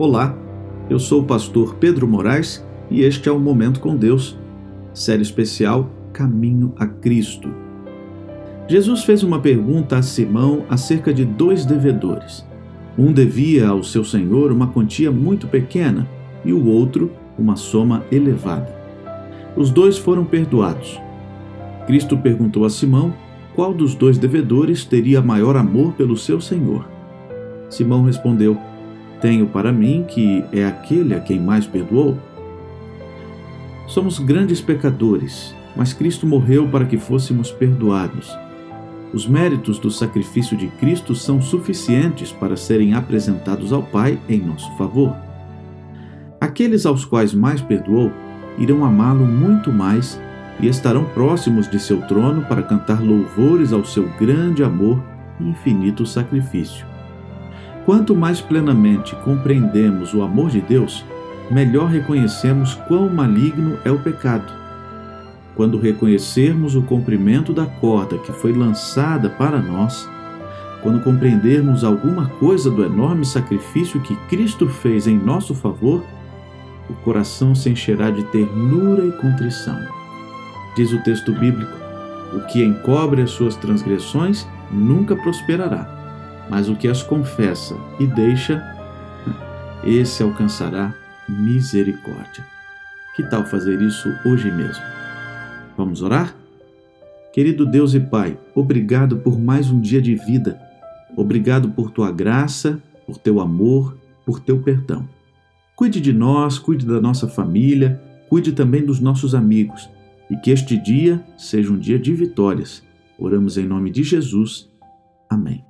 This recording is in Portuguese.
Olá, eu sou o pastor Pedro Moraes e este é o Momento com Deus, série especial Caminho a Cristo. Jesus fez uma pergunta a Simão acerca de dois devedores. Um devia ao seu senhor uma quantia muito pequena e o outro uma soma elevada. Os dois foram perdoados. Cristo perguntou a Simão qual dos dois devedores teria maior amor pelo seu senhor. Simão respondeu: tenho para mim que é aquele a quem mais perdoou? Somos grandes pecadores, mas Cristo morreu para que fôssemos perdoados. Os méritos do sacrifício de Cristo são suficientes para serem apresentados ao Pai em nosso favor. Aqueles aos quais mais perdoou irão amá-lo muito mais e estarão próximos de seu trono para cantar louvores ao seu grande amor e infinito sacrifício. Quanto mais plenamente compreendemos o amor de Deus, melhor reconhecemos quão maligno é o pecado. Quando reconhecermos o comprimento da corda que foi lançada para nós, quando compreendermos alguma coisa do enorme sacrifício que Cristo fez em nosso favor, o coração se encherá de ternura e contrição. Diz o texto bíblico: o que encobre as suas transgressões nunca prosperará mas o que as confessa e deixa, esse alcançará misericórdia. Que tal fazer isso hoje mesmo? Vamos orar? Querido Deus e Pai, obrigado por mais um dia de vida. Obrigado por tua graça, por teu amor, por teu perdão. Cuide de nós, cuide da nossa família, cuide também dos nossos amigos e que este dia seja um dia de vitórias. Oramos em nome de Jesus. Amém.